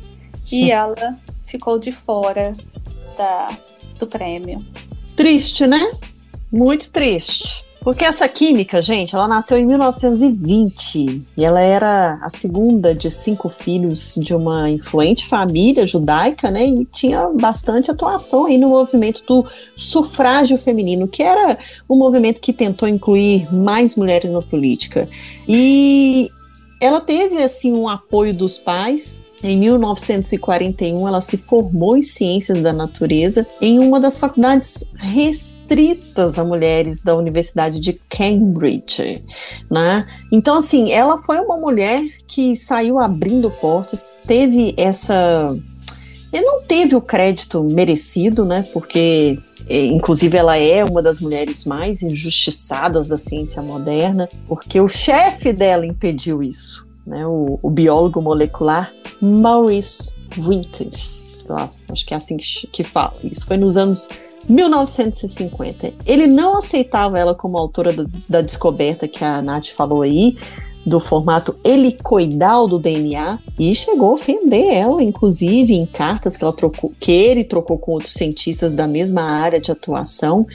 e ela ficou de fora da, do prêmio. Triste, né? Muito triste. Porque essa química, gente, ela nasceu em 1920 e ela era a segunda de cinco filhos de uma influente família judaica, né? E tinha bastante atuação aí no movimento do sufrágio feminino, que era um movimento que tentou incluir mais mulheres na política. E ela teve assim um apoio dos pais, em 1941, ela se formou em Ciências da Natureza em uma das faculdades restritas a mulheres da Universidade de Cambridge, né? Então, assim, ela foi uma mulher que saiu abrindo portas, teve essa e não teve o crédito merecido, né? Porque é, inclusive ela é uma das mulheres mais injustiçadas da ciência moderna, porque o chefe dela impediu isso né, o, o biólogo molecular Maurice Wilkins. Acho que é assim que, que fala. Isso foi nos anos 1950. Ele não aceitava ela como autora da, da, descoberta que a Nath falou aí, do formato helicoidal do DNA, e chegou a ofender ela, inclusive, em cartas que, ela trocou, que ele trocou com outros cientistas da mesma área de atuação.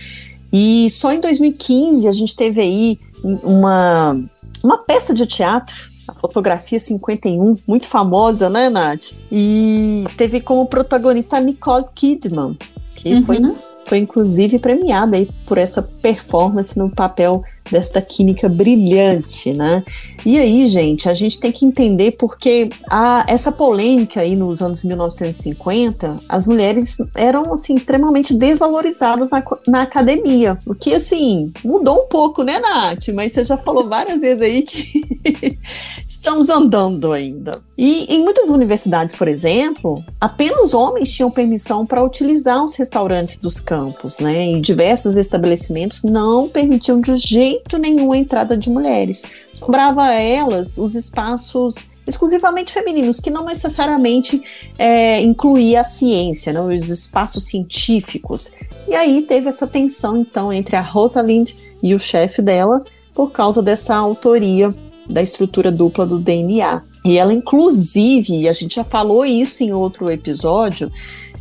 E só em 2015 a gente teve aí uma, uma peça de teatro a fotografia 51, muito famosa, né, Nath? E teve como protagonista a Nicole Kidman, que uhum. foi, foi inclusive premiada aí por essa performance no papel desta química brilhante, né? E aí, gente, a gente tem que entender porque a, essa polêmica aí nos anos 1950, as mulheres eram, assim, extremamente desvalorizadas na, na academia, o que, assim, mudou um pouco, né, Nath? Mas você já falou várias vezes aí que estamos andando ainda. E em muitas universidades, por exemplo, apenas homens tinham permissão para utilizar os restaurantes dos campos, né? E diversos estabelecimentos não permitiam de jeito nenhum a entrada de mulheres. Sobrava a elas os espaços exclusivamente femininos, que não necessariamente é, incluía a ciência, né, os espaços científicos. E aí teve essa tensão, então, entre a Rosalind e o chefe dela, por causa dessa autoria da estrutura dupla do DNA. E ela, inclusive, a gente já falou isso em outro episódio,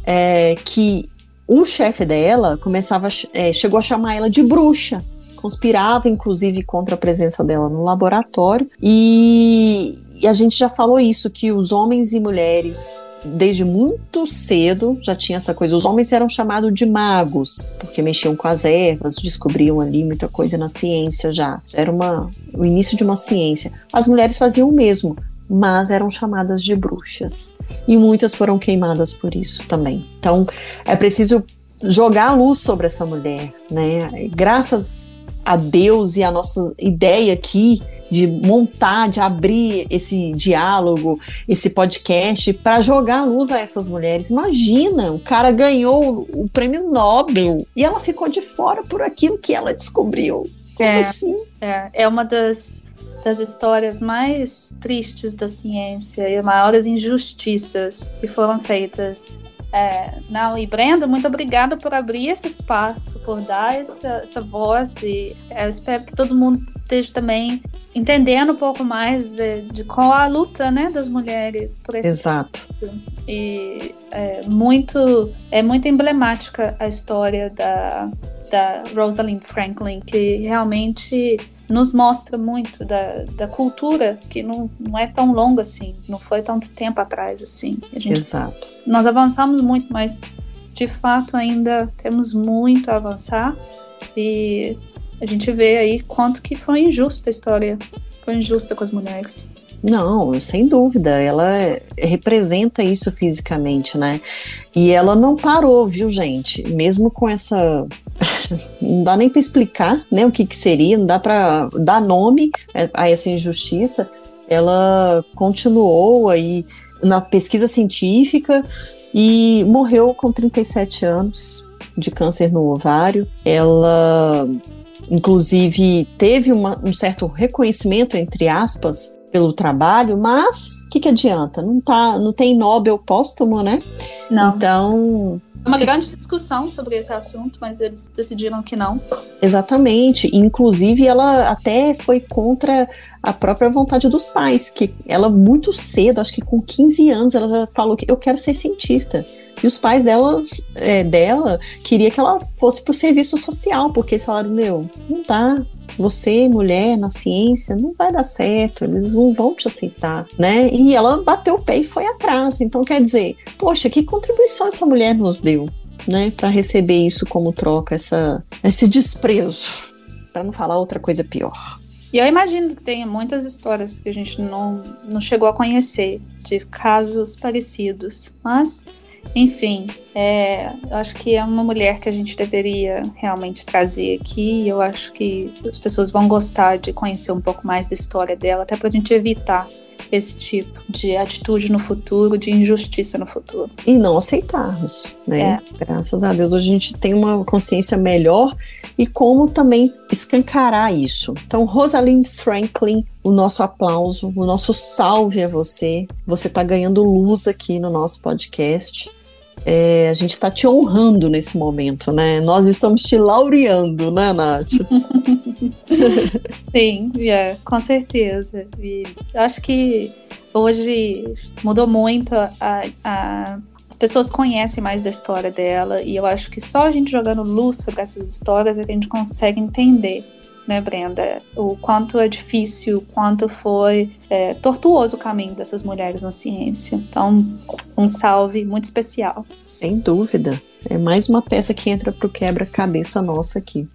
é, que o chefe dela começava, é, chegou a chamar ela de bruxa, conspirava inclusive contra a presença dela no laboratório. E, e a gente já falou isso que os homens e mulheres desde muito cedo já tinha essa coisa. Os homens eram chamados de magos, porque mexiam com as ervas, descobriam ali muita coisa na ciência já. Era uma, o início de uma ciência. As mulheres faziam o mesmo, mas eram chamadas de bruxas. E muitas foram queimadas por isso também. Então, é preciso jogar a luz sobre essa mulher, né? Graças a Deus e a nossa ideia aqui de montar, de abrir esse diálogo, esse podcast para jogar a luz a essas mulheres. Imagina, o cara ganhou o prêmio Nobel e ela ficou de fora por aquilo que ela descobriu. Como é, assim? É, é uma das, das histórias mais tristes da ciência e maiores injustiças que foram feitas é, não, e Brenda, muito obrigada por abrir esse espaço, por dar essa, essa voz. E eu espero que todo mundo esteja também entendendo um pouco mais de, de qual a luta né, das mulheres por esse Exato. E é muito, é muito emblemática a história da, da Rosalind Franklin, que realmente nos mostra muito da, da cultura que não, não é tão longa assim, não foi tanto tempo atrás assim. Gente, Exato. Nós avançamos muito, mas de fato ainda temos muito a avançar e a gente vê aí quanto que foi injusta a história, foi injusta com as mulheres. Não, sem dúvida, ela representa isso fisicamente, né? E ela não parou, viu, gente? Mesmo com essa não dá nem para explicar, né, o que que seria, não dá para dar nome a essa injustiça. Ela continuou aí na pesquisa científica e morreu com 37 anos de câncer no ovário. Ela inclusive teve uma, um certo reconhecimento entre aspas pelo trabalho, mas o que, que adianta? Não tá, não tem Nobel póstumo, né? Não. Então é uma grande discussão sobre esse assunto, mas eles decidiram que não. Exatamente. Inclusive, ela até foi contra a própria vontade dos pais, que ela muito cedo, acho que com 15 anos, ela falou que eu quero ser cientista. E os pais delas, é, dela queria que ela fosse para o serviço social, porque eles falaram, meu, não dá. Você, mulher, na ciência, não vai dar certo, eles não vão te aceitar, né? E ela bateu o pé e foi atrás. Então, quer dizer, poxa, que contribuição essa mulher nos deu, né? Para receber isso como troca, essa, esse desprezo, para não falar outra coisa pior. E eu imagino que tenha muitas histórias que a gente não, não chegou a conhecer de casos parecidos. Mas enfim, é, eu acho que é uma mulher que a gente deveria realmente trazer aqui. Eu acho que as pessoas vão gostar de conhecer um pouco mais da história dela, até para a gente evitar esse tipo de atitude no futuro, de injustiça no futuro. E não aceitarmos, né? É. Graças a Deus, hoje a gente tem uma consciência melhor e como também escancarar isso. Então, Rosalind Franklin, o nosso aplauso, o nosso salve a você. Você está ganhando luz aqui no nosso podcast. É, a gente está te honrando nesse momento, né? Nós estamos te laureando, né, Nath? Sim, yeah, com certeza. E acho que hoje mudou muito a, a, as pessoas conhecem mais da história dela e eu acho que só a gente jogando luz sobre essas histórias é que a gente consegue entender né, Brenda? O quanto é difícil, o quanto foi é, tortuoso o caminho dessas mulheres na ciência. Então, um salve muito especial. Sem dúvida. É mais uma peça que entra pro quebra-cabeça nosso aqui.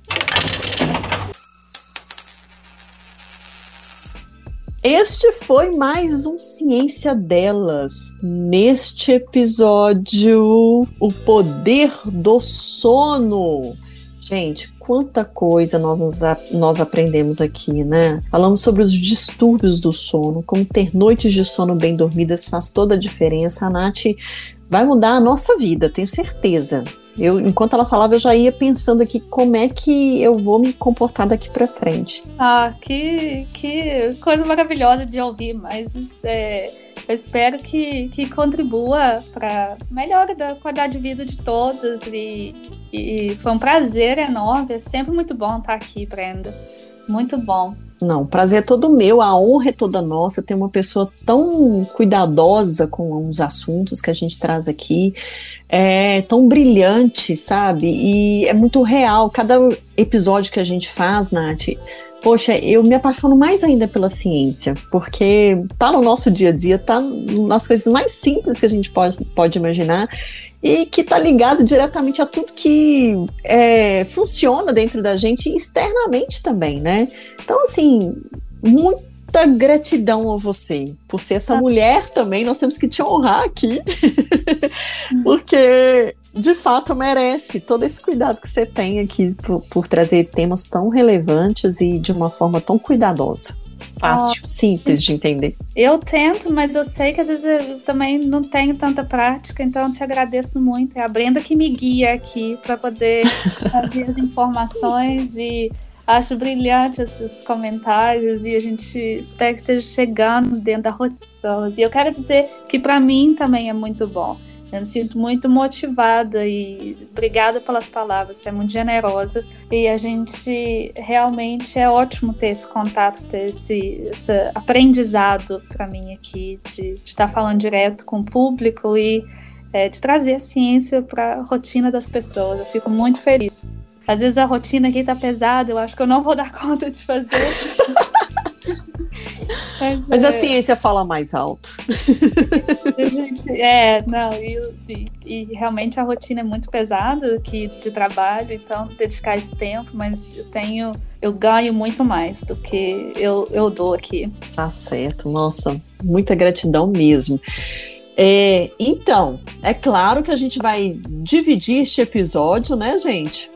Este foi mais um Ciência Delas. Neste episódio, o poder do sono. Gente, quanta coisa nós, nos, nós aprendemos aqui, né? Falamos sobre os distúrbios do sono, como ter noites de sono bem dormidas faz toda a diferença. A Nath vai mudar a nossa vida, tenho certeza. Eu, enquanto ela falava, eu já ia pensando aqui como é que eu vou me comportar daqui para frente. Ah, que, que coisa maravilhosa de ouvir, mas é, eu espero que, que contribua para melhora da qualidade de vida de todos e, e foi um prazer enorme, é sempre muito bom estar aqui, Brenda. Muito bom. Não, o prazer é todo meu, a honra é toda nossa ter uma pessoa tão cuidadosa com os assuntos que a gente traz aqui, é tão brilhante, sabe? E é muito real. Cada episódio que a gente faz, Nath, poxa, eu me apaixono mais ainda pela ciência, porque tá no nosso dia a dia, tá nas coisas mais simples que a gente pode, pode imaginar e que está ligado diretamente a tudo que é, funciona dentro da gente e externamente também, né? Então, assim, muita gratidão a você por ser essa ah. mulher também. Nós temos que te honrar aqui, porque de fato merece todo esse cuidado que você tem aqui por, por trazer temas tão relevantes e de uma forma tão cuidadosa fácil, oh. simples de entender. Eu tento, mas eu sei que às vezes eu também não tenho tanta prática, então eu te agradeço muito. É a Brenda que me guia aqui para poder fazer as informações e acho brilhante esses comentários e a gente espera que esteja chegando dentro da rotina. E eu quero dizer que para mim também é muito bom. Eu me sinto muito motivada e obrigada pelas palavras, você é muito generosa. E a gente realmente é ótimo ter esse contato, ter esse, esse aprendizado para mim aqui, de, estar falando direto com o público e é, de trazer a ciência para a rotina das pessoas. Eu fico muito feliz. Às vezes a rotina aqui tá pesada, eu acho que eu não vou dar conta de fazer. Mas, Mas é... a ciência fala mais alto. é, não, e, e, e, realmente a rotina é muito pesada aqui de trabalho, então dedicar esse tempo, mas eu tenho, eu ganho muito mais do que eu, eu dou aqui. Tá certo, nossa, muita gratidão mesmo. É, então, é claro que a gente vai dividir este episódio, né, gente?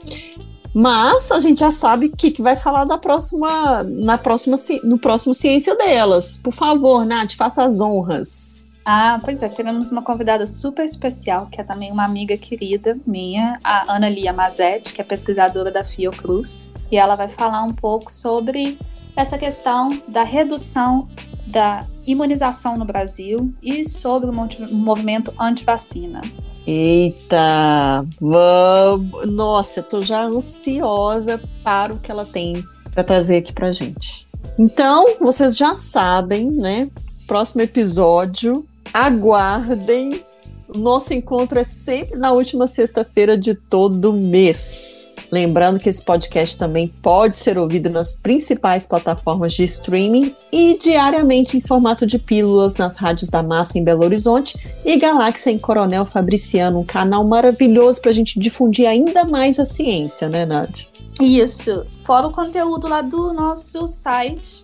Mas a gente já sabe o que, que vai falar da próxima, na próxima, no próximo Ciência Delas. Por favor, Nath, faça as honras. Ah, pois é, temos uma convidada super especial, que é também uma amiga querida minha, a Ana Lia Mazetti, que é pesquisadora da Fiocruz, e ela vai falar um pouco sobre essa questão da redução da imunização no Brasil e sobre o movimento anti-vacina. Eita, vamos! Nossa, eu tô já ansiosa para o que ela tem para trazer aqui pra gente. Então, vocês já sabem, né? Próximo episódio, aguardem nosso encontro é sempre na última sexta-feira de todo mês. Lembrando que esse podcast também pode ser ouvido nas principais plataformas de streaming e diariamente em formato de pílulas nas rádios da Massa em Belo Horizonte e Galáxia em Coronel Fabriciano, um canal maravilhoso para a gente difundir ainda mais a ciência, né, Nath? Isso. Fora o conteúdo lá do nosso site,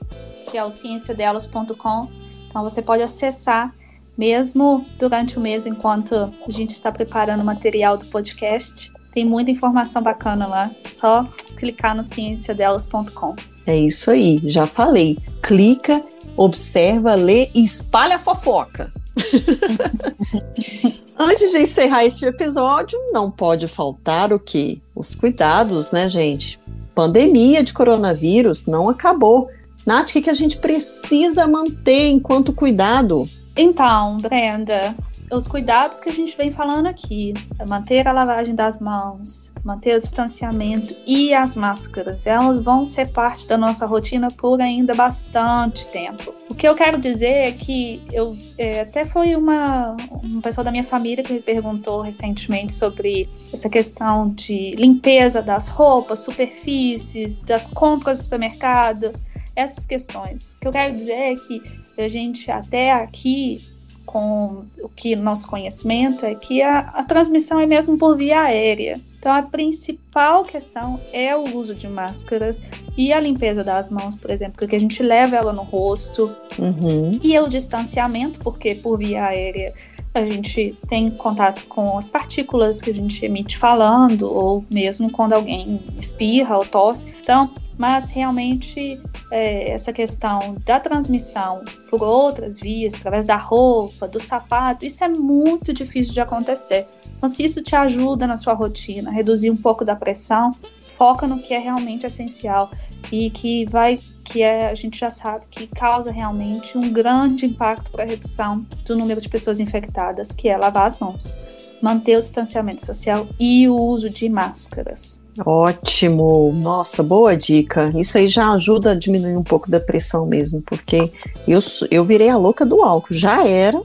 que é o cienciadelas.com. Então você pode acessar mesmo durante o mês, enquanto a gente está preparando o material do podcast. Tem muita informação bacana lá. Só clicar no cienciadelas.com. É isso aí, já falei. Clica, observa, lê e espalha a fofoca. Antes de encerrar este episódio, não pode faltar o que? Os cuidados, né, gente? Pandemia de coronavírus não acabou. Nath, o que a gente precisa manter enquanto cuidado? Então, Brenda, os cuidados que a gente vem falando aqui, é manter a lavagem das mãos, manter o distanciamento e as máscaras, elas vão ser parte da nossa rotina por ainda bastante tempo. O que eu quero dizer é que eu é, até foi uma, uma pessoa da minha família que me perguntou recentemente sobre essa questão de limpeza das roupas, superfícies, das compras do supermercado, essas questões. O que eu quero dizer é que a gente até aqui com o que nosso conhecimento é que a, a transmissão é mesmo por via aérea. Então, a principal questão é o uso de máscaras e a limpeza das mãos, por exemplo, porque a gente leva ela no rosto. Uhum. E o distanciamento, porque por via aérea a gente tem contato com as partículas que a gente emite falando, ou mesmo quando alguém espirra ou tosse. Então, mas realmente é, essa questão da transmissão por outras vias, através da roupa, do sapato, isso é muito difícil de acontecer. Então, se isso te ajuda na sua rotina, reduzir um pouco da pressão, foca no que é realmente essencial e que vai que é, a gente já sabe que causa realmente um grande impacto para a redução do número de pessoas infectadas, que é lavar as mãos, manter o distanciamento social e o uso de máscaras. Ótimo! Nossa, boa dica. Isso aí já ajuda a diminuir um pouco da pressão mesmo, porque eu, eu virei a louca do álcool. Já era,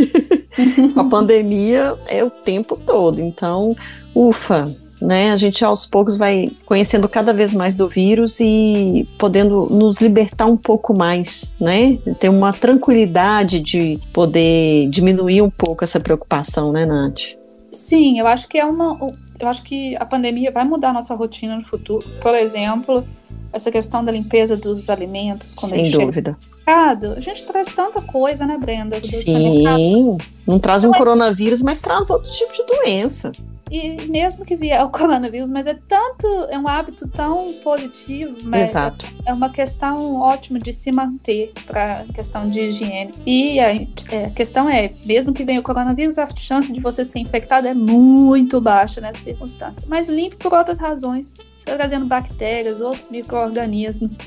a pandemia é o tempo todo. Então, ufa, né? A gente aos poucos vai conhecendo cada vez mais do vírus e podendo nos libertar um pouco mais, né? Ter uma tranquilidade de poder diminuir um pouco essa preocupação, né, Nath? Sim, eu acho que é uma. Eu acho que a pandemia vai mudar a nossa rotina no futuro. Por exemplo, essa questão da limpeza dos alimentos. Quando Sem dúvida. Mercado, a gente traz tanta coisa, né, Brenda? Sim, não traz um então, coronavírus, mas traz outro tipo de doença. E mesmo que vier o coronavírus, mas é tanto, é um hábito tão positivo, mas Exato. É, uma questão ótima de se manter para questão de higiene. E a, é, a, questão é, mesmo que venha o coronavírus, a chance de você ser infectado é muito baixa nessa circunstância. Mas limpe por outras razões, trazendo bactérias, outros micro-organismos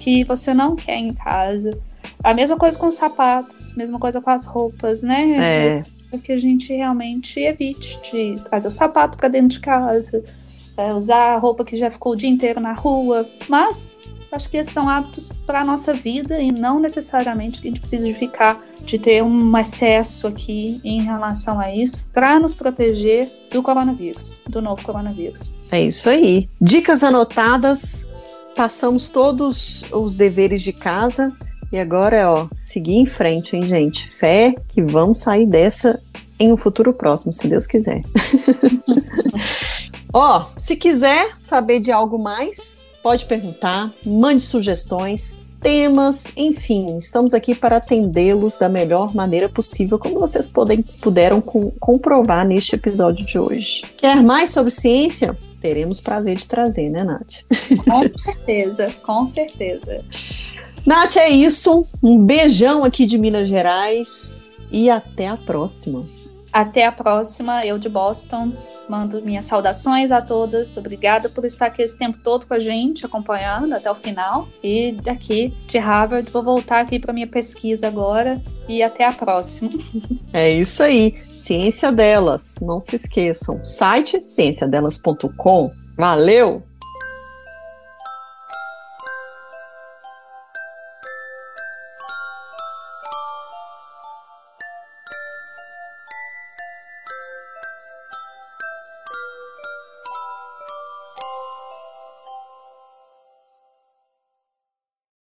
que você não quer em casa. A mesma coisa com os sapatos, mesma coisa com as roupas, né? É. Que a gente realmente evite de trazer o sapato para dentro de casa, é, usar a roupa que já ficou o dia inteiro na rua. Mas acho que esses são hábitos para a nossa vida e não necessariamente que a gente precisa de ficar, de ter um excesso aqui em relação a isso, para nos proteger do coronavírus, do novo coronavírus. É isso aí. Dicas anotadas passamos todos os deveres de casa e agora é, ó, seguir em frente, hein, gente? Fé que vamos sair dessa em um futuro próximo, se Deus quiser. ó, se quiser saber de algo mais, pode perguntar, mande sugestões, temas, enfim, estamos aqui para atendê-los da melhor maneira possível, como vocês podem, puderam com, comprovar neste episódio de hoje. Quer mais sobre ciência? teremos prazer de trazer, né, Nath? Com certeza, com certeza. Nath, é isso. Um beijão aqui de Minas Gerais e até a próxima. Até a próxima, eu de Boston. Mando minhas saudações a todas. Obrigada por estar aqui esse tempo todo com a gente, acompanhando até o final. E daqui de Harvard, vou voltar aqui para minha pesquisa agora. E até a próxima. É isso aí. Ciência Delas. Não se esqueçam. Site cienciadelas.com. Valeu!